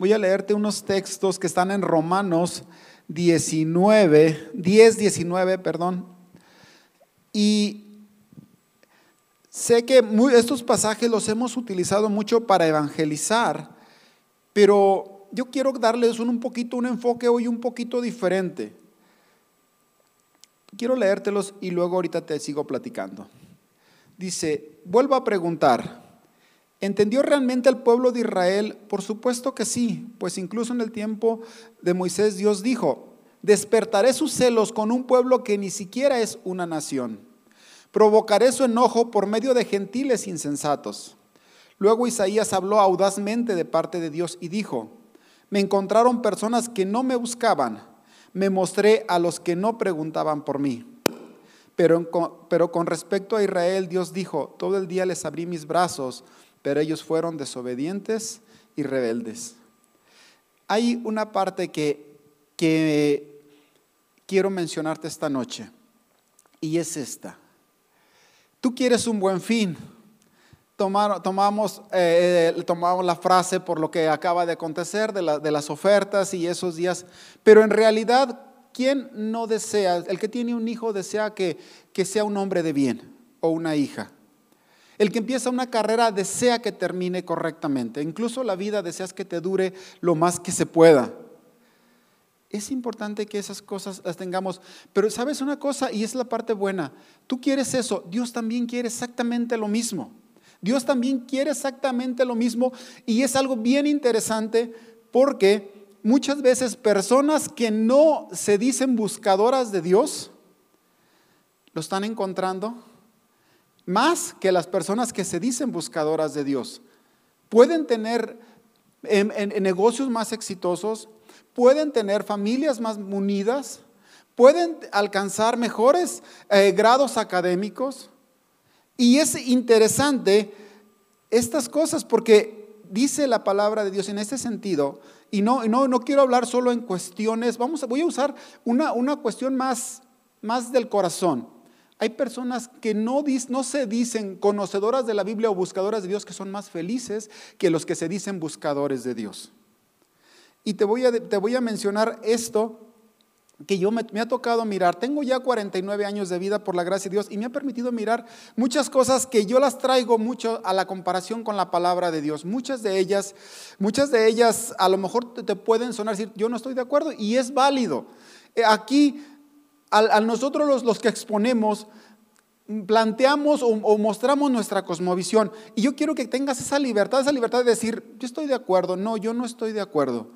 Voy a leerte unos textos que están en Romanos 19, 10, 19, perdón. Y sé que estos pasajes los hemos utilizado mucho para evangelizar, pero yo quiero darles un, un poquito un enfoque hoy un poquito diferente. Quiero leértelos y luego ahorita te sigo platicando. Dice, vuelvo a preguntar, ¿entendió realmente el pueblo de Israel? Por supuesto que sí, pues incluso en el tiempo de Moisés Dios dijo, despertaré sus celos con un pueblo que ni siquiera es una nación. Provocaré su enojo por medio de gentiles insensatos. Luego Isaías habló audazmente de parte de Dios y dijo, me encontraron personas que no me buscaban me mostré a los que no preguntaban por mí. Pero, pero con respecto a Israel, Dios dijo, todo el día les abrí mis brazos, pero ellos fueron desobedientes y rebeldes. Hay una parte que, que quiero mencionarte esta noche, y es esta. Tú quieres un buen fin, tomamos, eh, eh, tomamos la frase por lo que acaba de acontecer de, de las ofertas y esos días, pero en realidad, ¿quién no desea? El que tiene un hijo desea que, que sea un hombre de bien o una hija. El que empieza una carrera desea que termine correctamente. Incluso la vida deseas que te dure lo más que se pueda. Es importante que esas cosas las tengamos. Pero sabes una cosa, y es la parte buena, tú quieres eso, Dios también quiere exactamente lo mismo. Dios también quiere exactamente lo mismo y es algo bien interesante porque muchas veces personas que no se dicen buscadoras de Dios lo están encontrando más que las personas que se dicen buscadoras de Dios. Pueden tener en, negocios más exitosos, pueden tener familias más unidas, pueden alcanzar mejores eh, grados académicos, y es interesante estas cosas porque dice la palabra de Dios en este sentido, y no, no, no quiero hablar solo en cuestiones, vamos, voy a usar una, una cuestión más, más del corazón. Hay personas que no, se dicen conocedoras de la Biblia o buscadoras de Dios que son más felices que los que se dicen buscadores de Dios. Y te voy a, te mencionar esto que yo me, ha tocado mirar. Tengo ya 49 años de vida por la gracia de Dios y me ha permitido mirar muchas cosas que yo las traigo mucho a la comparación con la palabra de Dios. Muchas de ellas, muchas de ellas a lo mejor te, pueden sonar decir, yo no estoy de acuerdo y es válido. Eh, aquí, a nosotros los, que exponemos, planteamos o, o mostramos nuestra cosmovisión y yo quiero que tengas esa libertad, esa libertad de decir, yo estoy de acuerdo, no, yo no estoy de acuerdo.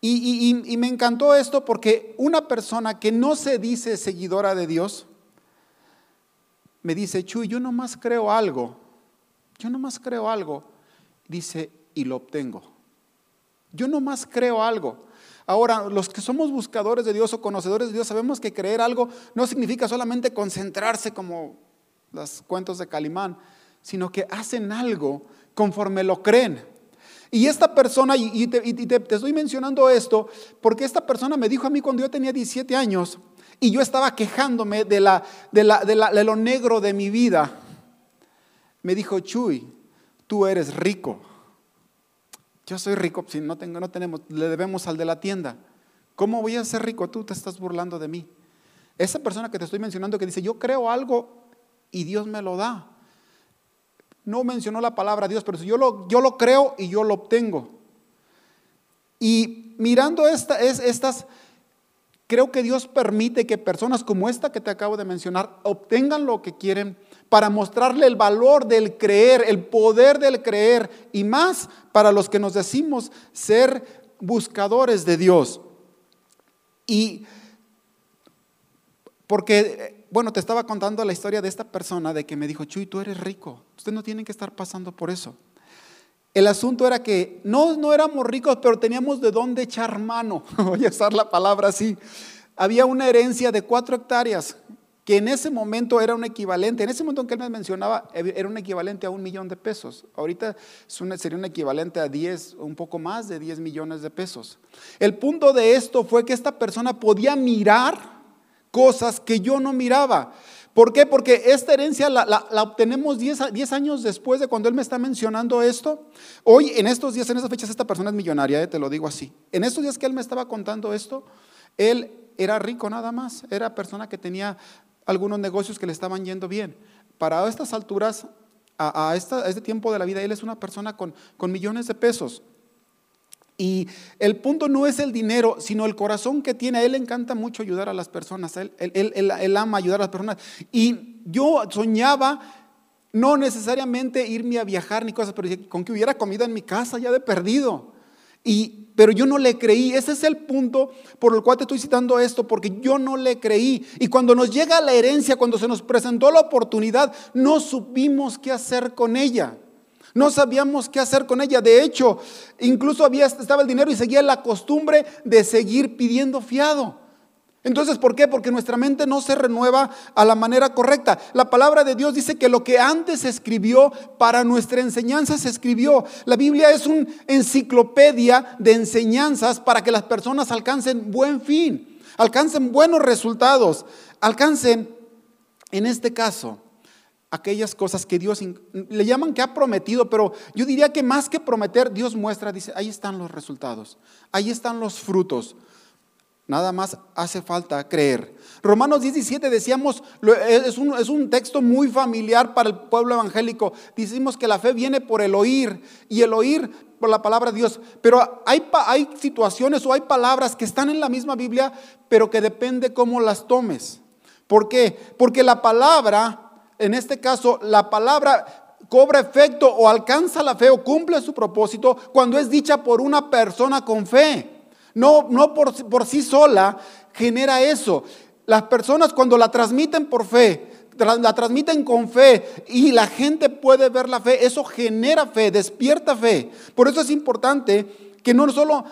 Y, me encantó esto porque una persona que no se dice seguidora de Dios, me dice, Chuy, yo nomás creo algo, yo nomás creo algo, dice, y lo obtengo. Yo nomás creo algo. Ahora, los que somos buscadores de Dios o conocedores de Dios sabemos que creer algo no significa solamente concentrarse como los cuentos de Calimán, sino que hacen algo conforme lo creen. Y esta persona, y te, estoy mencionando esto, porque esta persona me dijo a mí cuando yo tenía 17 años y yo estaba quejándome de, la, de, la, de, lo negro de mi vida. Me dijo, Chuy, tú eres rico. Yo soy rico, si no, tengo, no tenemos, le debemos al de la tienda. ¿Cómo voy a ser rico? Tú te estás burlando de mí. Esa persona que te estoy mencionando que dice, yo creo algo y Dios me lo da no mencionó la palabra Dios, pero yo lo, yo lo creo y yo lo obtengo. Y mirando esta, es, estas, creo que Dios permite que personas como esta que te acabo de mencionar obtengan lo que quieren para mostrarle el valor del creer, el poder del creer y más para los que nos decimos ser buscadores de Dios. Y porque bueno, te estaba contando la historia de esta persona de que me dijo, Chuy, tú eres rico, ustedes no tienen que estar pasando por eso. El asunto era que no, no éramos ricos, pero teníamos de dónde echar mano, voy a usar la palabra así. Había una herencia de cuatro hectáreas que en ese momento era un equivalente, en ese momento en que él me mencionaba, era un equivalente a un millón de pesos. Ahorita sería un equivalente a 10, un poco más de 10 millones de pesos. El punto de esto fue que esta persona podía mirar cosas que yo no miraba. ¿Por qué? Porque esta herencia la, obtenemos 10, años después de cuando él me está mencionando esto. Hoy, en estos días, en esas fechas, esta persona es millonaria, eh, te lo digo así. En estos días que él me estaba contando esto, él era rico nada más, era persona que tenía algunos negocios que le estaban yendo bien. Para estas alturas, a, este tiempo de la vida, él es una persona con, con millones de pesos. Y el punto no es el dinero, sino el corazón que tiene. A él le encanta mucho ayudar a las personas. Él, él, ama ayudar a las personas. Y yo soñaba no necesariamente irme a viajar ni cosas, pero con que hubiera comida en mi casa ya de perdido. Y, pero yo no le creí. Ese es el punto por el cual te estoy citando esto, porque yo no le creí. Y cuando nos llega la herencia, cuando se nos presentó la oportunidad, no supimos qué hacer con ella. No sabíamos qué hacer con ella. De hecho, incluso había, estaba el dinero y seguía la costumbre de seguir pidiendo fiado. Entonces, ¿por qué? Porque nuestra mente no se renueva a la manera correcta. La palabra de Dios dice que lo que antes se escribió para nuestra enseñanza se escribió. La Biblia es una enciclopedia de enseñanzas para que las personas alcancen buen fin, alcancen buenos resultados, alcancen, en este caso, aquellas cosas que Dios le llaman que ha prometido, pero yo diría que más que prometer, Dios muestra, dice, ahí están los resultados, ahí están los frutos. Nada más hace falta creer. Romanos 17 decíamos, es un, es un, texto muy familiar para el pueblo evangélico. Decimos que la fe viene por el oír y el oír por la palabra de Dios. Pero hay, hay situaciones o hay palabras que están en la misma Biblia, pero que depende cómo las tomes. ¿Por qué? Porque la palabra en este caso, la palabra cobra efecto o alcanza la fe o cumple su propósito cuando es dicha por una persona con fe. No, no por, por sí sola genera eso. Las personas cuando la transmiten por fe, la transmiten con fe y la gente puede ver la fe, eso genera fe, despierta fe. Por eso es importante que no solo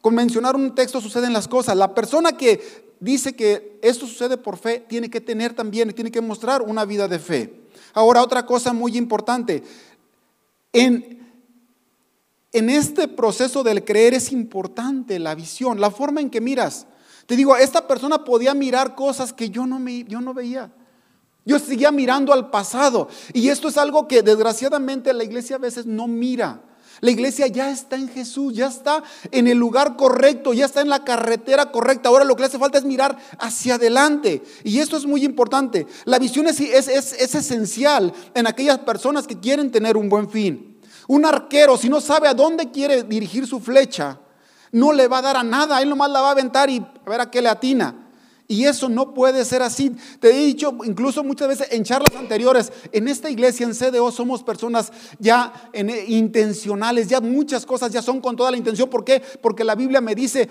con mencionar un texto suceden las cosas. La persona que dice que esto sucede por fe, tiene que tener también, tiene que mostrar una vida de fe. Ahora, otra cosa muy importante, en, en este proceso del creer es importante la visión, la forma en que miras. Te digo, esta persona podía mirar cosas que yo no, me, yo no veía. Yo seguía mirando al pasado. Y esto es algo que desgraciadamente la iglesia a veces no mira. La iglesia ya está en Jesús, ya está en el lugar correcto, ya está en la carretera correcta. Ahora lo que le hace falta es mirar hacia adelante. Y esto es muy importante. La visión es, esencial en aquellas personas que quieren tener un buen fin. Un arquero, si no sabe a dónde quiere dirigir su flecha, no le va a dar a nada. Él nomás la va a aventar y a ver a qué le atina. Y eso no puede ser así. Te he dicho incluso muchas veces en charlas anteriores, en esta iglesia, en CDO, somos personas ya intencionales, ya muchas cosas ya son con toda la intención. ¿Por qué? Porque la Biblia me dice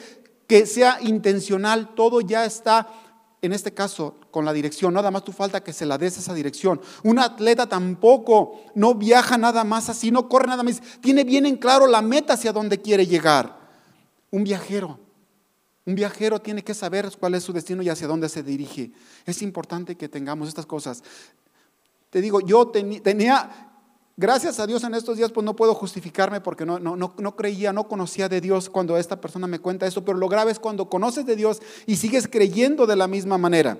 que sea intencional, todo ya está, en este caso, con la dirección. Nada más tú falta que se la des esa dirección. Un atleta tampoco no viaja nada más así, no corre nada más. Tiene bien en claro la meta hacia dónde quiere llegar. Un viajero un viajero tiene que saber cuál es su destino y hacia dónde se dirige. Es importante que tengamos estas cosas. Te digo, yo tenía, gracias a Dios en estos días, pues no puedo justificarme porque no, no, no, creía, no conocía de Dios cuando esta persona me cuenta esto, pero lo grave es cuando conoces de Dios y sigues creyendo de la misma manera.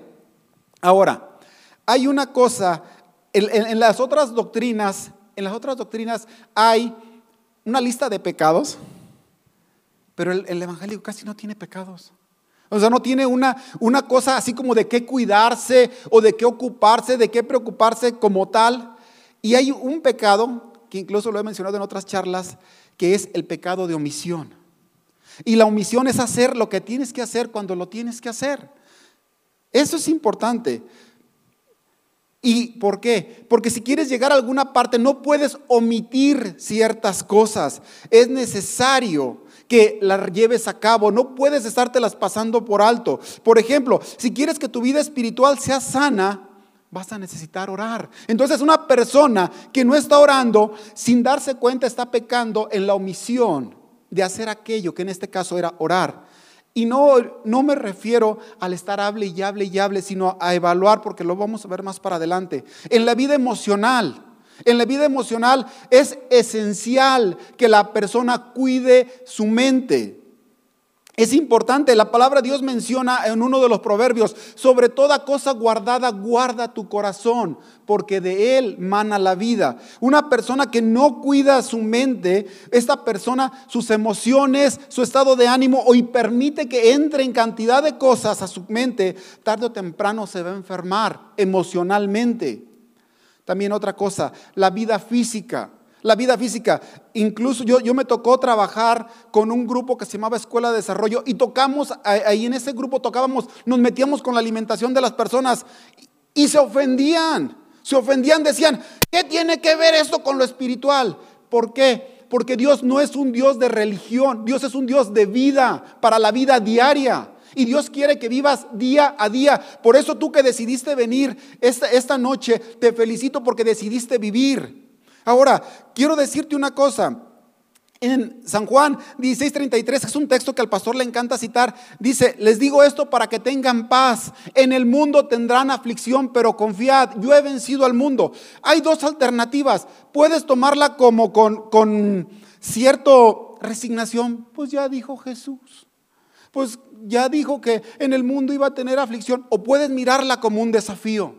Ahora, hay una cosa, en las otras doctrinas, en las otras doctrinas hay una lista de pecados pero el, evangelio casi no tiene pecados. O sea, no tiene una, una cosa así como de qué cuidarse o de qué ocuparse, de qué preocuparse como tal. Y hay un pecado, que incluso lo he mencionado en otras charlas, que es el pecado de omisión. Y la omisión es hacer lo que tienes que hacer cuando lo tienes que hacer. Eso es importante. ¿Y por qué? Porque si quieres llegar a alguna parte no puedes omitir ciertas cosas. Es necesario que las lleves a cabo, no puedes estártelas pasando por alto. Por ejemplo, si quieres que tu vida espiritual sea sana, vas a necesitar orar. Entonces una persona que no está orando, sin darse cuenta, está pecando en la omisión de hacer aquello que en este caso era orar. Y no, no me refiero al estar hable y hable y hable, sino a evaluar, porque lo vamos a ver más para adelante. En la vida emocional, en la vida emocional es esencial que la persona cuide su mente. Es importante, la palabra Dios menciona en uno de los proverbios, sobre toda cosa guardada, guarda tu corazón, porque de él mana la vida. Una persona que no cuida su mente, esta persona, sus emociones, su estado de ánimo, y permite que entre en cantidad de cosas a su mente, tarde o temprano se va a enfermar emocionalmente. También otra cosa, la vida física. La vida física, incluso yo, yo me tocó trabajar con un grupo que se llamaba Escuela de Desarrollo y tocamos, ahí en ese grupo tocábamos, nos metíamos con la alimentación de las personas y se ofendían, se ofendían, decían, ¿qué tiene que ver esto con lo espiritual? ¿Por qué? Porque Dios no es un Dios de religión, Dios es un Dios de vida, para la vida diaria. Y Dios quiere que vivas día a día. Por eso tú que decidiste venir esta, esta noche, te felicito porque decidiste vivir. Ahora, quiero decirte una cosa. En San Juan 16:33, es un texto que al pastor le encanta citar, dice, les digo esto para que tengan paz. En el mundo tendrán aflicción, pero confiad, yo he vencido al mundo. Hay dos alternativas. Puedes tomarla como con, con resignación, pues ya dijo Jesús. Pues ya dijo que en el mundo iba a tener aflicción. O puedes mirarla como un desafío.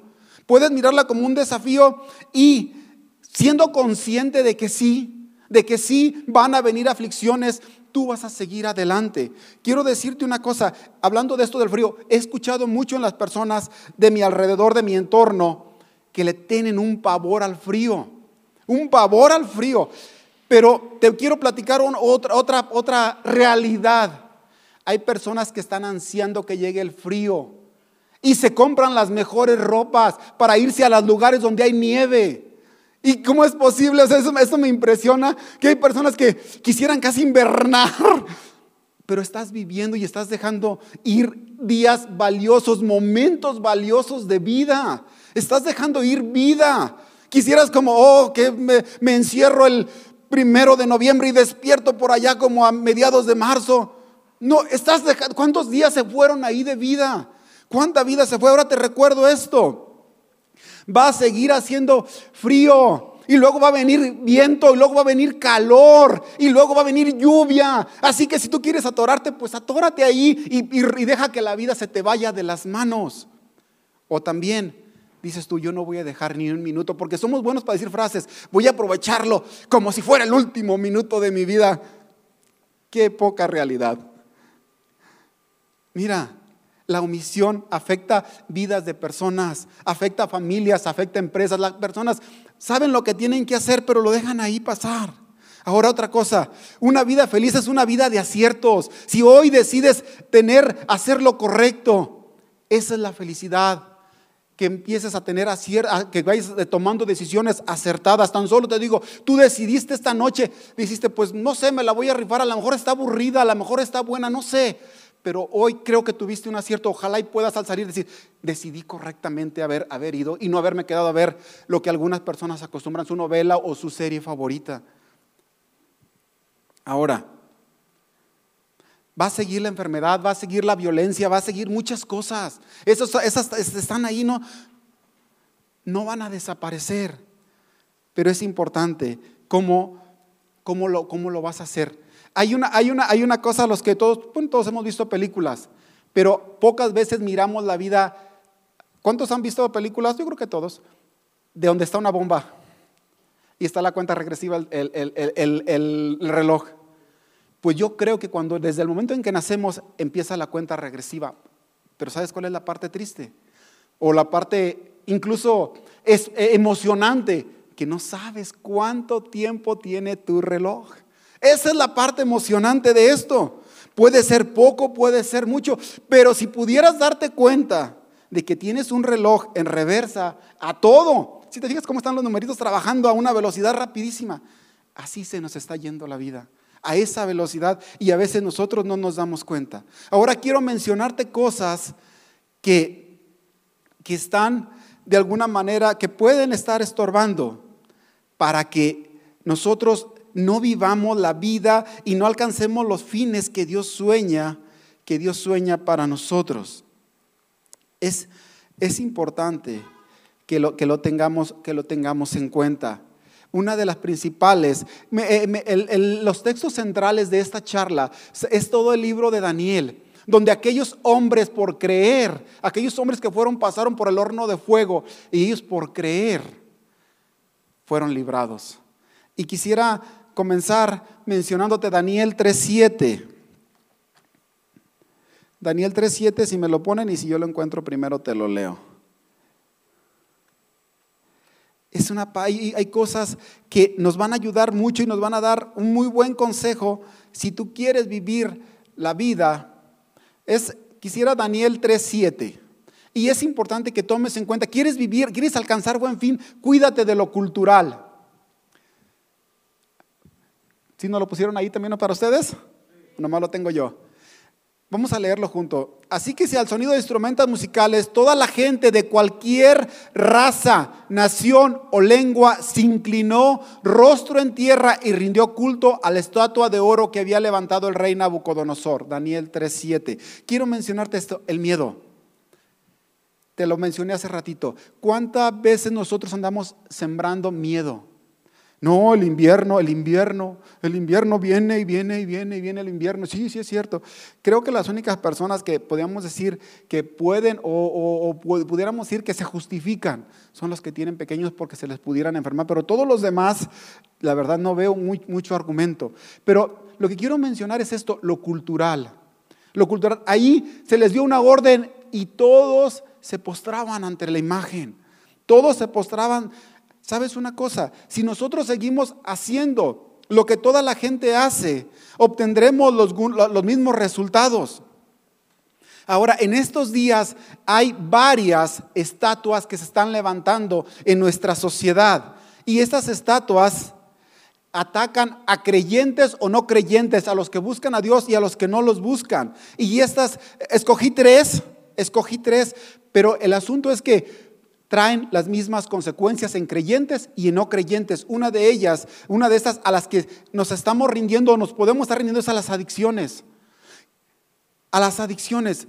Puedes mirarla como un desafío y siendo consciente de que sí, de que sí van a venir aflicciones, tú vas a seguir adelante. Quiero decirte una cosa, hablando de esto del frío, he escuchado mucho en las personas de mi alrededor, de mi entorno, que le tienen un pavor al frío, un pavor al frío. Pero te quiero platicar otra, otra, otra realidad. Hay personas que están ansiando que llegue el frío y se compran las mejores ropas para irse a los lugares donde hay nieve. ¿Y cómo es posible? eso, me impresiona, que hay personas que quisieran casi invernar, pero estás viviendo y estás dejando ir días valiosos, momentos valiosos de vida. Estás dejando ir vida. Quisieras como, oh, que me, me encierro el primero de noviembre y despierto por allá como a mediados de marzo. No, estás dejando, ¿cuántos días se fueron ahí de vida? ¿Cuánta vida se fue? Ahora te recuerdo esto va a seguir haciendo frío. Y luego va a venir viento, y luego va a venir calor, y luego va a venir lluvia. Así que si tú quieres atorarte, pues atórate ahí y, deja que la vida se te vaya de las manos. O también dices tú, yo no voy a dejar ni un minuto, porque somos buenos para decir frases, voy a aprovecharlo como si fuera el último minuto de mi vida. Qué poca realidad. Mira, la omisión afecta vidas de personas, afecta familias, afecta empresas. Las personas saben lo que tienen que hacer, pero lo dejan ahí pasar. Ahora otra cosa, una vida feliz es una vida de aciertos. Si hoy decides tener, hacer lo correcto, esa es la felicidad que empieces a tener, que vayas tomando decisiones acertadas. Tan solo te digo, tú decidiste esta noche, dijiste, pues no sé, me la voy a rifar, a lo mejor está aburrida, a lo mejor está buena, no sé pero hoy creo que tuviste un acierto. Ojalá y puedas al salir decir, decidí correctamente haber, haber ido y no haberme quedado a ver lo que algunas personas acostumbran, su novela o su serie favorita. Ahora, va a seguir la enfermedad, va a seguir la violencia, va a seguir muchas cosas. Esas, esas están ahí, no, no van a desaparecer. Pero es importante cómo, cómo, lo, cómo lo vas a hacer. Hay una, hay una, hay una cosa, los que todos, todos hemos visto películas, pero pocas veces miramos la vida. ¿Cuántos han visto películas? Yo creo que todos. De donde está una bomba y está la cuenta regresiva, el, el, reloj. Pues yo creo que cuando desde el momento en que nacemos empieza la cuenta regresiva. Pero ¿sabes cuál es la parte triste? O la parte incluso es eh, emocionante, que no sabes cuánto tiempo tiene tu reloj. Esa es la parte emocionante de esto. Puede ser poco, puede ser mucho, pero si pudieras darte cuenta de que tienes un reloj en reversa a todo, si te fijas cómo están los numeritos trabajando a una velocidad rapidísima, así se nos está yendo la vida, a esa velocidad y a veces nosotros no nos damos cuenta. Ahora quiero mencionarte cosas que, que están de alguna manera, que pueden estar estorbando para que nosotros no vivamos la vida y no alcancemos los fines que Dios sueña, que Dios sueña para nosotros. Es, es importante que lo, que, lo tengamos, que lo tengamos en cuenta. una de las principales. Eh, los textos centrales de esta charla es todo el libro de Daniel, donde aquellos hombres por creer, aquellos hombres que fueron, pasaron por el horno de fuego y ellos por creer fueron librados. Y quisiera comenzar mencionándote Daniel 3.7. Daniel 3.7, si me lo ponen y si yo lo encuentro primero te lo leo. Es una, hay, hay cosas que nos van a ayudar mucho y nos van a dar un muy buen consejo si tú quieres vivir la vida. Es, quisiera Daniel 3.7. Y es importante que tomes en cuenta, quieres vivir, quieres alcanzar buen fin, cuídate de lo cultural. ¿Sí no lo pusieron ahí también para ustedes? Nomás lo tengo yo. Vamos a leerlo junto. Así que si al sonido de instrumentos musicales toda la gente de cualquier raza, nación o lengua se inclinó rostro en tierra y rindió culto a la estatua de oro que había levantado el rey Nabucodonosor, Daniel 3:7. Quiero mencionarte esto, el miedo. Te lo mencioné hace ratito. ¿Cuántas veces nosotros andamos sembrando miedo? No, el invierno, el invierno, el invierno viene y viene y viene y viene el invierno. Sí, sí es cierto. Creo que las únicas personas que podríamos decir que pueden o, pudiéramos decir que se justifican son los que tienen pequeños porque se les pudieran enfermar. Pero todos los demás, la verdad no veo mucho argumento. Pero lo que quiero mencionar es esto, lo cultural. Lo cultural, ahí se les dio una orden y todos se postraban ante la imagen. Todos se postraban ¿Sabes una cosa? Si nosotros seguimos haciendo lo que toda la gente hace, obtendremos los, mismos resultados. Ahora, en estos días hay varias estatuas que se están levantando en nuestra sociedad. Y estas estatuas atacan a creyentes o no creyentes, a los que buscan a Dios y a los que no los buscan. Y estas, escogí tres, escogí tres, pero el asunto es que traen las mismas consecuencias en creyentes y en no creyentes. Una de ellas, una de estas a las que nos estamos rindiendo o nos podemos estar rindiendo es a las adicciones. A las adicciones.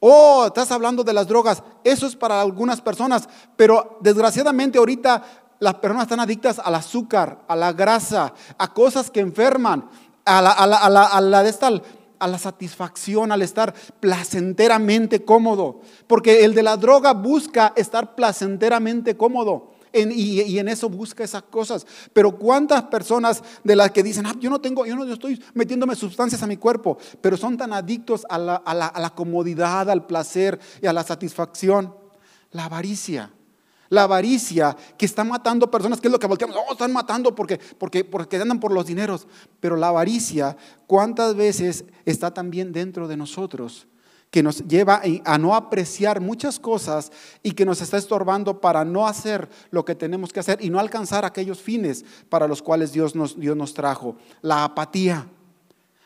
Oh, estás hablando de las drogas. Eso es para algunas personas, pero desgraciadamente ahorita las personas están adictas al azúcar, a la grasa, a cosas que enferman, a la, a la, a la, a la de esta a la satisfacción, al estar placenteramente cómodo. Porque el de la droga busca estar placenteramente cómodo. y, en eso busca esas cosas. Pero cuántas personas de las que dicen, ah, yo no tengo, yo no estoy metiéndome sustancias a mi cuerpo, pero son tan adictos a la, a la comodidad, al placer y a la satisfacción. La avaricia. La avaricia que está matando personas, que es lo que volteamos, oh, están matando porque, porque, porque andan por los dineros. Pero la avaricia, ¿cuántas veces está también dentro de nosotros? que nos lleva a no apreciar muchas cosas y que nos está estorbando para no hacer lo que tenemos que hacer y no alcanzar aquellos fines para los cuales Dios nos, Dios nos trajo. La apatía.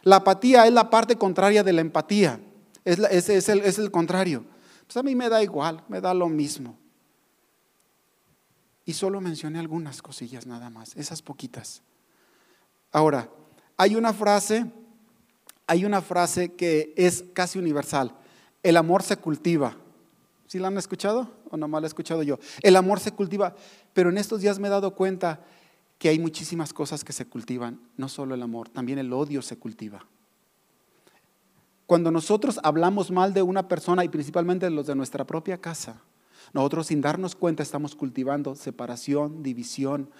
La apatía es la parte contraria de la empatía. Es, es, el, es el contrario. Pues a mí me da igual, me da lo mismo. Y solo mencioné algunas cosillas nada más, esas poquitas. Ahora, hay una frase, hay una frase que es casi universal. El amor se cultiva. ¿Sí la han escuchado o nomás la he escuchado yo? El amor se cultiva, pero en estos días me he dado cuenta que hay muchísimas cosas que se cultivan, no solo el amor, también el odio se cultiva. Cuando nosotros hablamos mal de una persona y principalmente de los de nuestra propia casa, nosotros sin darnos cuenta estamos cultivando separación, división.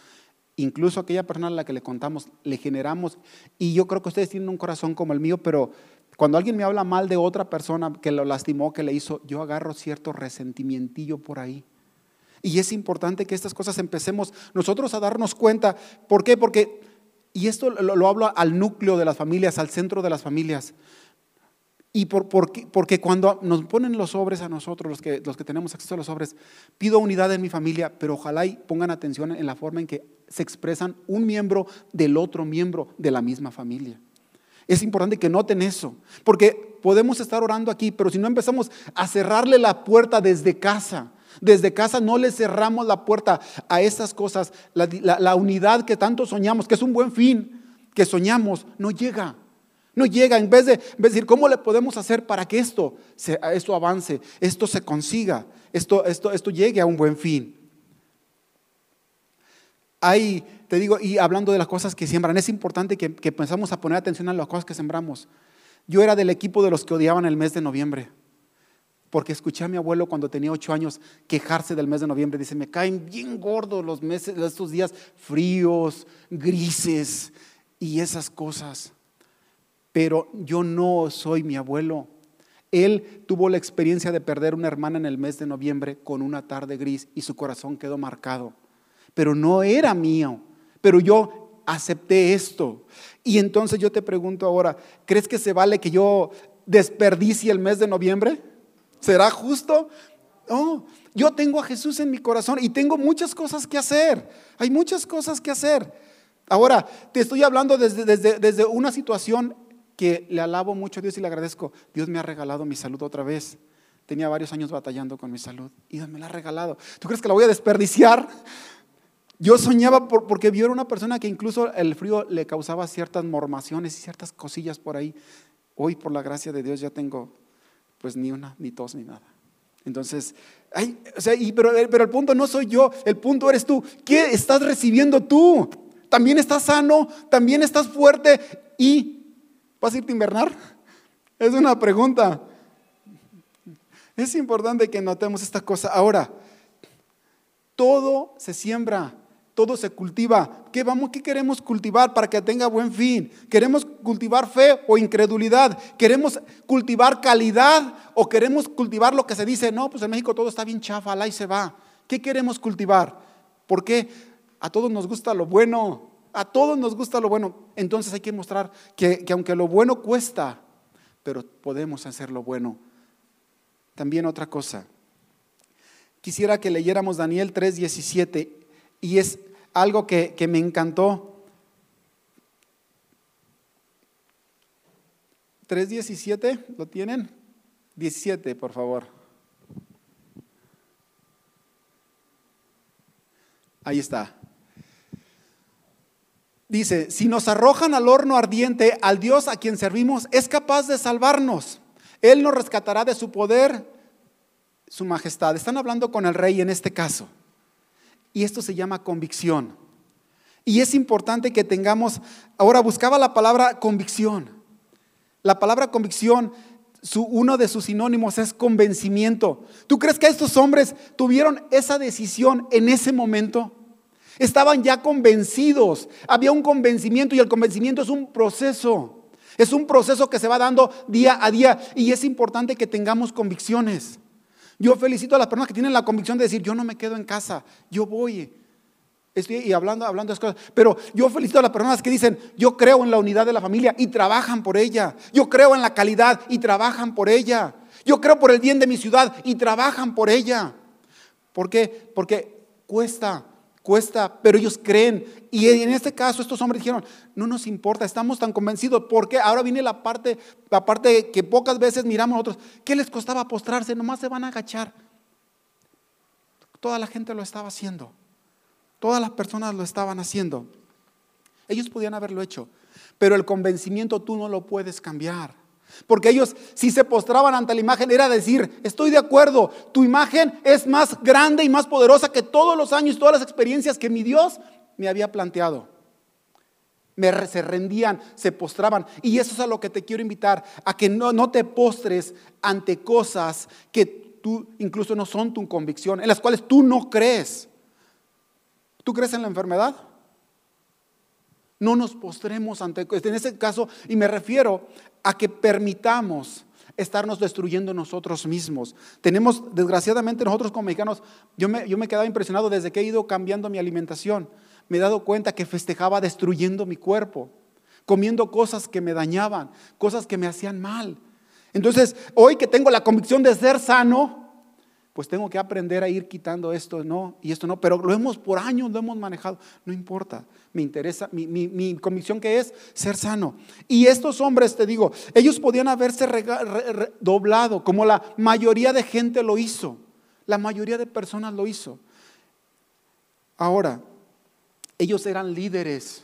Incluso aquella persona a la que le contamos, le generamos, y yo creo que ustedes tienen un corazón como el mío, pero cuando alguien me habla mal de otra persona que lo lastimó, que le hizo, yo agarro cierto resentimientillo por ahí. Y es importante que estas cosas empecemos nosotros a darnos cuenta. ¿Por qué? Porque, y esto lo, lo hablo al núcleo de las familias, al centro de las familias. Y por, porque cuando nos ponen los sobres a nosotros, los que, los que tenemos acceso a los sobres, pido unidad en mi familia, pero ojalá y pongan atención en la forma en que se expresan un miembro del otro miembro de la misma familia. Es importante que noten eso, porque podemos estar orando aquí, pero si no empezamos a cerrarle la puerta desde casa, desde casa no le cerramos la puerta a esas cosas, la, la unidad que tanto soñamos, que es un buen fin, que soñamos, no llega. No llega, en vez de, decir, ¿cómo le podemos hacer para que esto, esto avance, esto se consiga, esto, esto, esto llegue a un buen fin? hay, te digo, y hablando de las cosas que siembran, es importante que, que pensamos a poner atención a las cosas que sembramos. Yo era del equipo de los que odiaban el mes de noviembre, porque escuché a mi abuelo cuando tenía ocho años quejarse del mes de noviembre. Dice, me caen bien gordos los meses, estos días fríos, grises y esas cosas. Pero yo no soy mi abuelo. Él tuvo la experiencia de perder una hermana en el mes de noviembre con una tarde gris y su corazón quedó marcado. Pero no era mío. Pero yo acepté esto. Y entonces yo te pregunto ahora, ¿crees que se vale que yo desperdicie el mes de noviembre? ¿Será justo? No, yo tengo a Jesús en mi corazón y tengo muchas cosas que hacer. Hay muchas cosas que hacer. Ahora, te estoy hablando desde, desde, desde una situación que le alabo mucho a Dios y le agradezco. Dios me ha regalado mi salud otra vez. Tenía varios años batallando con mi salud y Dios me la ha regalado. ¿Tú crees que la voy a desperdiciar? Yo soñaba porque vi a una persona que incluso el frío le causaba ciertas mormaciones y ciertas cosillas por ahí. Hoy, por la gracia de Dios, ya tengo pues ni una, ni tos, ni nada. Entonces, o sea, pero, pero el punto no soy yo, el punto eres tú. ¿Qué estás recibiendo tú? También estás sano, también estás fuerte y ¿Vas a irte a invernar? Es una pregunta. Es importante que notemos esta cosa. Ahora, todo se siembra, todo se cultiva. ¿Qué, vamos, ¿Qué queremos cultivar para que tenga buen fin? ¿Queremos cultivar fe o incredulidad? ¿Queremos cultivar calidad o queremos cultivar lo que se dice? No, pues en México todo está bien chafa, ahí se va. ¿Qué queremos cultivar? Porque a todos nos gusta lo bueno, a todos nos gusta lo bueno. Entonces hay que mostrar que, aunque lo bueno cuesta, pero podemos hacer lo bueno. También otra cosa. Quisiera que leyéramos Daniel 3:17 y es algo que, que me encantó. 3.17, ¿lo tienen? 17, por favor. Ahí está. Dice, si nos arrojan al horno ardiente, al Dios a quien servimos es capaz de salvarnos. Él nos rescatará de su poder, su majestad. Están hablando con el rey en este caso. Y esto se llama convicción. Y es importante que tengamos, ahora buscaba la palabra convicción. La palabra convicción, su, uno de sus sinónimos es convencimiento. ¿Tú crees que estos hombres tuvieron esa decisión en ese momento? Estaban ya convencidos. Había un convencimiento y el convencimiento es un proceso. Es un proceso que se va dando día a día y es importante que tengamos convicciones. Yo felicito a las personas que tienen la convicción de decir, yo no me quedo en casa, yo voy. Estoy y hablando, hablando de cosas. Pero yo felicito a las personas que dicen, yo creo en la unidad de la familia y trabajan por ella. Yo creo en la calidad y trabajan por ella. Yo creo por el bien de mi ciudad y trabajan por ella. ¿Por qué? Porque cuesta cuesta, pero ellos creen. Y en este caso estos hombres dijeron, no nos importa, estamos tan convencidos, porque ahora viene la parte, la parte que pocas veces miramos nosotros, ¿qué les costaba postrarse? Nomás se van a agachar. Toda la gente lo estaba haciendo, todas las personas lo estaban haciendo. Ellos podían haberlo hecho, pero el convencimiento tú no lo puedes cambiar. Porque ellos, si se postraban ante la imagen, era decir, estoy de acuerdo, tu imagen es más grande y más poderosa que todos los años, todas las experiencias que mi Dios me había planteado. Me, se rendían, se postraban. Y eso es a lo que te quiero invitar, a que no, no te postres ante cosas que tú incluso no son tu convicción, en las cuales tú no crees. ¿Tú crees en la enfermedad? No nos postremos ante, en ese caso, y me refiero a que permitamos estarnos destruyendo nosotros mismos. Tenemos, desgraciadamente, nosotros como mexicanos, yo me, yo me quedaba impresionado desde que he ido cambiando mi alimentación. Me he dado cuenta que festejaba destruyendo mi cuerpo, comiendo cosas que me dañaban, cosas que me hacían mal. Entonces, hoy que tengo la convicción de ser sano, pues tengo que aprender a ir quitando esto, no, y esto no, pero lo hemos por años, lo hemos manejado, no importa, me interesa, mi, mi, convicción que es ser sano. Y estos hombres, te digo, ellos podían haberse doblado, como la mayoría de gente lo hizo, la mayoría de personas lo hizo. Ahora, ellos eran líderes.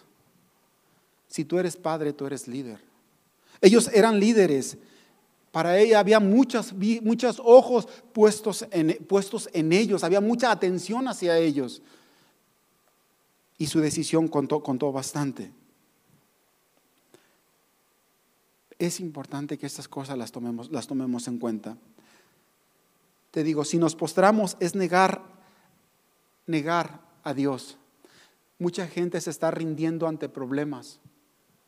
Si tú eres padre, tú eres líder. Ellos eran líderes para ella había muchos, ojos puestos en, puestos en ellos, había mucha atención hacia ellos. y su decisión contó, contó bastante. Es importante que estas cosas las tomemos, las tomemos en cuenta. Te digo, si nos postramos es negar, negar a Dios. Mucha gente se está rindiendo ante problemas,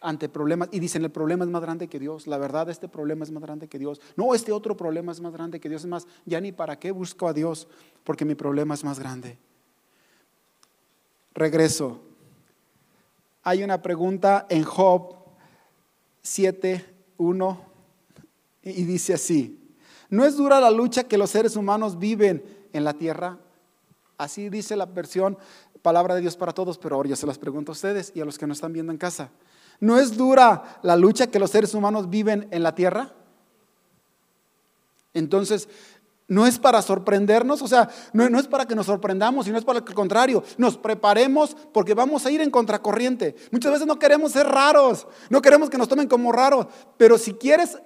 ante problemas y dicen el problema es más grande que Dios. La verdad, este problema es más grande que Dios. No, este otro problema es más grande que Dios. Es más, ya ni para qué busco a Dios, porque mi problema es más grande. Regreso. Hay una pregunta en Job 7, 1 y dice así, ¿no es dura la lucha que los seres humanos viven en la tierra? Así dice la versión Palabra de Dios para todos, pero ahora yo se las pregunto a ustedes y a los que nos están viendo en casa. ¿No es dura la lucha que los seres humanos viven en la tierra? Entonces, no es para sorprendernos, o sea, no, es para que nos sorprendamos, sino es para el contrario, nos preparemos porque vamos a ir en contracorriente. Muchas veces no queremos ser raros, no queremos que nos tomen como raros, pero si quieres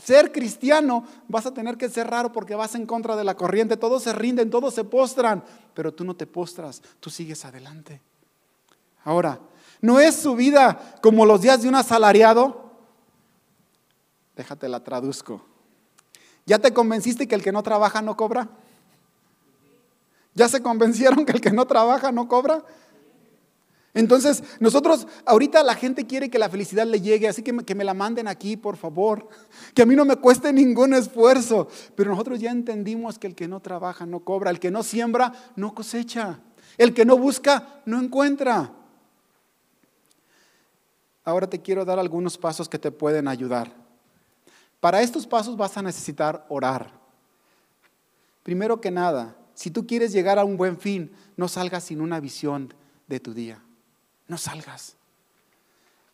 ser cristiano, vas a tener que ser raro porque vas en contra de la corriente. Todos se rinden, todos se postran, pero tú no te postras, tú sigues adelante. Ahora, ¿no es su vida como los días de un asalariado? Déjate la traduzco. ¿Ya te convenciste que el que no trabaja no cobra? ¿Ya se convencieron que el que no trabaja no cobra? Entonces, nosotros, ahorita la gente quiere que la felicidad le llegue, así que me, que me, la manden aquí, por favor, que a mí no me cueste ningún esfuerzo. Pero nosotros ya entendimos que el que no trabaja no cobra, el que no siembra no cosecha, el que no busca no encuentra. Ahora te quiero dar algunos pasos que te pueden ayudar. Para estos pasos vas a necesitar orar. Primero que nada, si tú quieres llegar a un buen fin, no salgas sin una visión de tu día. No salgas.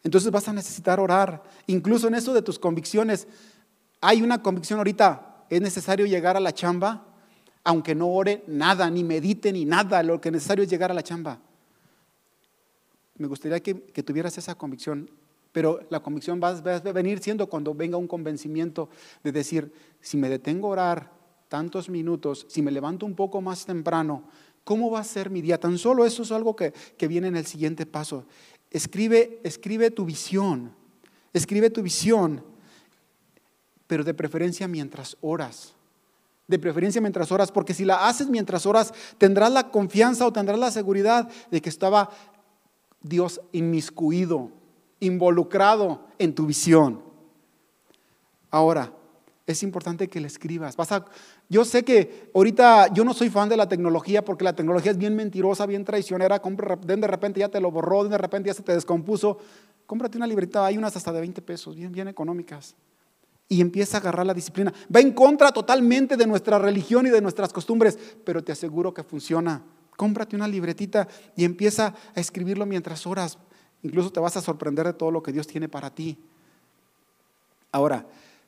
Entonces vas a necesitar orar. Incluso en eso de tus convicciones, hay una convicción ahorita, es necesario llegar a la chamba, aunque no ore nada, ni medite, ni nada, lo que es necesario es llegar a la chamba. Me gustaría que, que tuvieras esa convicción pero la convicción va a venir siendo cuando venga un convencimiento de decir, si me detengo a orar tantos minutos, si me levanto un poco más temprano, ¿cómo va a ser mi día? Tan solo eso es algo que, que viene en el siguiente paso. Escribe, escribe tu visión, escribe tu visión, pero de preferencia mientras oras. De preferencia mientras oras, porque si la haces mientras oras, tendrás la confianza o tendrás la seguridad de que estaba Dios inmiscuido involucrado en tu visión. Ahora, es importante que le escribas. yo sé que ahorita yo no soy fan de la tecnología porque la tecnología es bien mentirosa, bien traicionera. de repente ya te lo borró, de repente ya se te descompuso. Cómprate una libreta, hay unas hasta de 20 pesos, bien, bien económicas. Y empieza a agarrar la disciplina. Va en contra totalmente de nuestra religión y de nuestras costumbres, pero te aseguro que funciona. Cómprate una libretita y empieza a escribirlo mientras oras. Incluso te vas a sorprender de todo lo que Dios tiene para ti. Ahora,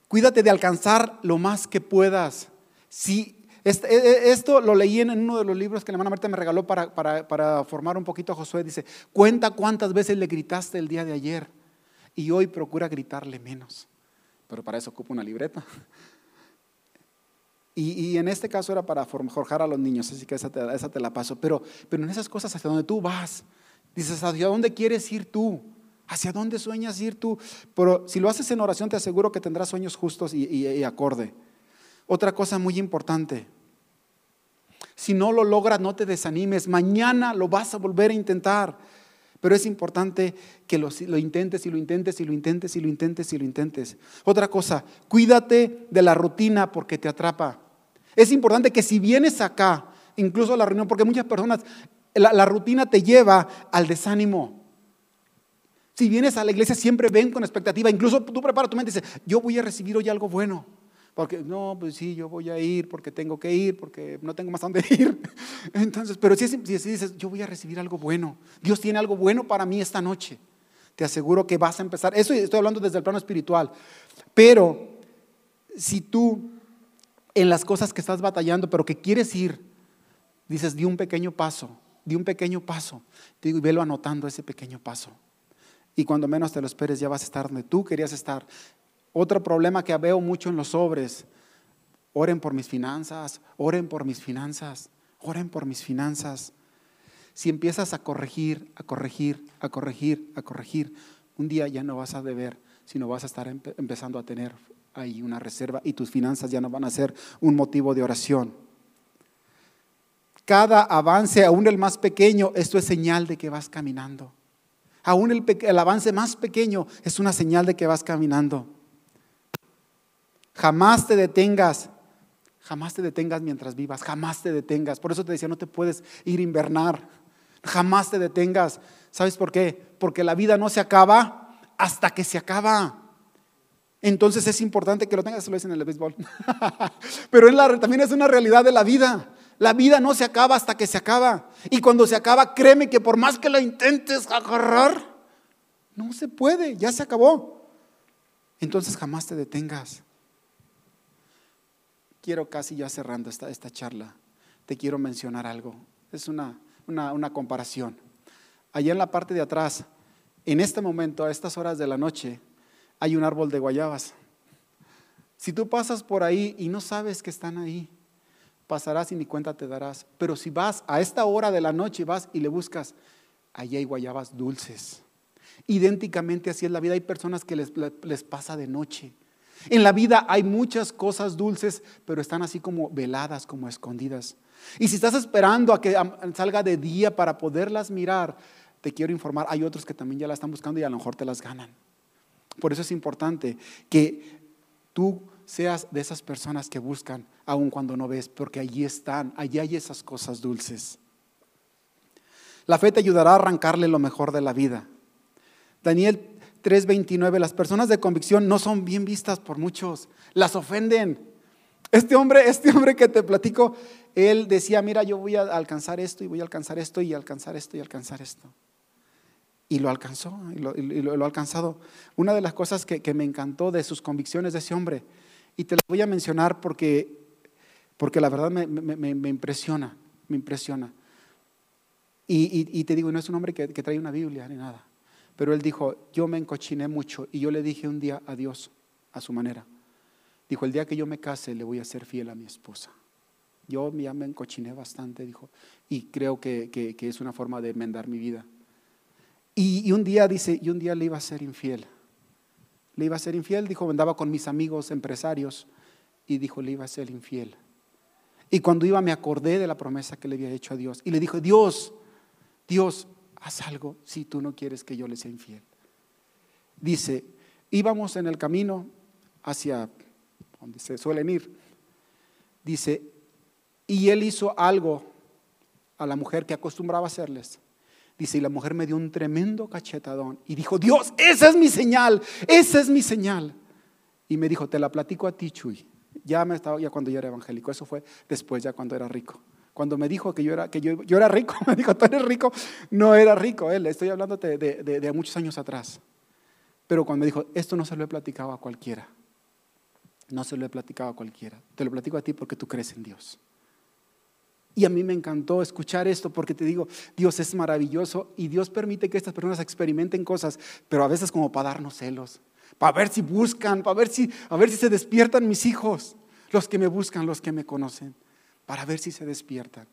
cuídate de alcanzar lo más que puedas. Si e, e, esto lo leí en uno de los libros que la hermana Marta me regaló para, para, formar un poquito a Josué. Dice, cuenta cuántas veces le gritaste el día de ayer y hoy procura gritarle menos. Pero para eso ocupa una libreta. Y, en este caso era para forjar a los niños, así que esa te, esa te la paso. Pero, pero en esas cosas hasta donde tú vas, Dices, ¿hacia dónde quieres ir tú? ¿Hacia dónde sueñas ir tú? Pero si lo haces en oración, te aseguro que tendrás sueños justos y, acorde. Otra cosa muy importante. Si no lo logras, no te desanimes. Mañana lo vas a volver a intentar. Pero es importante que lo, lo, intentes y lo intentes y lo intentes y lo intentes y lo intentes. Otra cosa, cuídate de la rutina porque te atrapa. Es importante que si vienes acá, incluso a la reunión, porque muchas personas la, rutina te lleva al desánimo. Si vienes a la iglesia siempre ven con expectativa, incluso tú preparas tu mente y dices, yo voy a recibir hoy algo bueno. Porque no, pues sí, yo voy a ir porque tengo que ir, porque no tengo más dónde ir. Entonces, pero si, si, dices, yo voy a recibir algo bueno, Dios tiene algo bueno para mí esta noche, te aseguro que vas a empezar. Eso estoy hablando desde el plano espiritual. Pero si tú en las cosas que estás batallando, pero que quieres ir, dices, di un pequeño paso, di un pequeño paso. Te digo, y velo anotando ese pequeño paso. Y cuando menos te lo esperes, ya vas a estar donde tú querías estar. Otro problema que veo mucho en los sobres, oren por mis finanzas, oren por mis finanzas, oren por mis finanzas. Si empiezas a corregir, a corregir, a corregir, a corregir, un día ya no vas a deber, sino vas a estar empezando a tener ahí una reserva y tus finanzas ya no van a ser un motivo de oración. Cada avance, aún el más pequeño, esto es señal de que vas caminando. Aún el, el avance más pequeño es una señal de que vas caminando. Jamás te detengas Jamás te detengas mientras vivas, jamás te detengas. Por eso te decía, no te puedes ir a invernar. Jamás te detengas. ¿Sabes por qué? Porque la vida no se acaba hasta que se acaba. Entonces es importante que lo tengas, se lo dicen en el béisbol. Pero también es una realidad de la vida. La vida no se acaba hasta que se acaba. Y cuando se acaba, créeme que por más que lo intentes agarrar, no se puede, ya se acabó. Entonces jamás te detengas quiero casi ya cerrando esta, esta charla, te quiero mencionar algo. Es una, una, comparación. Allá en la parte de atrás, en este momento, a estas horas de la noche, hay un árbol de guayabas. Si tú pasas por ahí y no sabes que están ahí, pasarás y ni cuenta te darás. Pero si vas a esta hora de la noche, vas y le buscas, allí hay guayabas dulces. Idénticamente así es la vida. Hay personas que les, les pasa de noche en la vida hay muchas cosas dulces, pero están así como veladas, como escondidas. Y si estás esperando a que salga de día para poderlas mirar, te quiero informar, hay otros que también ya la están buscando y a lo mejor te las ganan. Por eso es importante que tú seas de esas personas que buscan aun cuando no ves, porque allí están, allí hay esas cosas dulces. La fe te ayudará a arrancarle lo mejor de la vida. Daniel 3:29, las personas de convicción no son bien vistas por muchos, las ofenden. Este hombre, este hombre que te platico, él decía, mira, yo voy a alcanzar esto y voy a alcanzar esto y alcanzar esto y alcanzar esto. Y lo alcanzó, y lo, ha alcanzado. Una de las cosas que, me encantó de sus convicciones de ese hombre, y te lo voy a mencionar porque, porque la verdad me, impresiona, me impresiona. Y, te digo, no es un hombre que, que trae una Biblia ni nada. Pero él dijo, yo me encochiné mucho y yo le dije un día a Dios a su manera. Dijo, el día que yo me case le voy a ser fiel a mi esposa. Yo ya me encochiné bastante, dijo, y creo que, es una forma de enmendar mi vida. Y, un día dice, y un día le iba a ser infiel. Le iba a ser infiel, dijo, andaba con mis amigos empresarios y dijo, le iba a ser infiel. Y cuando iba me acordé de la promesa que le había hecho a Dios y le dijo, Dios, Dios, haz algo si tú no quieres que yo le sea infiel. Dice, íbamos en el camino hacia donde se suelen ir. Dice, y él hizo algo a la mujer que acostumbraba hacerles. Dice, y la mujer me dio un tremendo cachetadón y dijo, Dios, esa es mi señal, esa es mi señal. Y me dijo, te la platico a ti, Chuy. Ya me estaba, ya cuando yo era evangélico, eso fue después, ya cuando era rico. Cuando me dijo que yo era, que yo, yo era rico, me dijo, tú eres rico, no era rico él, estoy hablando de, de, de, muchos años atrás. Pero cuando me dijo, esto no se lo he platicado a cualquiera, no se lo he platicado a cualquiera, te lo platico a ti porque tú crees en Dios. Y a mí me encantó escuchar esto porque te digo, Dios es maravilloso y Dios permite que estas personas experimenten cosas, pero a veces como para darnos celos, para ver si buscan, para ver si, a ver si se despiertan mis hijos, los que me buscan, los que me conocen para ver si se despiertan.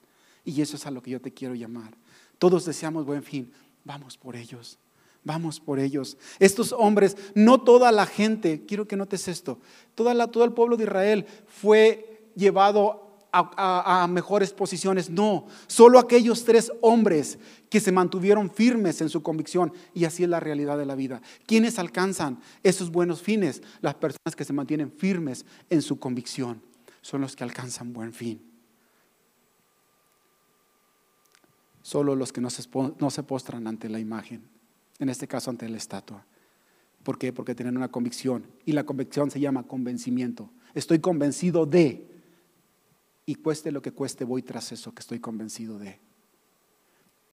Y eso es a lo que yo te quiero llamar. Todos deseamos buen fin. Vamos por ellos. Vamos por ellos. Estos hombres, no toda la gente, quiero que notes esto, toda la, todo el pueblo de Israel fue llevado a, mejores posiciones. No, solo aquellos tres hombres que se mantuvieron firmes en su convicción. Y así es la realidad de la vida. ¿Quiénes alcanzan esos buenos fines? Las personas que se mantienen firmes en su convicción son los que alcanzan buen fin. solo los que no se, no se postran ante la imagen, en este caso ante la estatua. ¿Por qué? Porque tienen una convicción y la convicción se llama convencimiento. Estoy convencido de, y cueste lo que cueste, voy tras eso que estoy convencido de.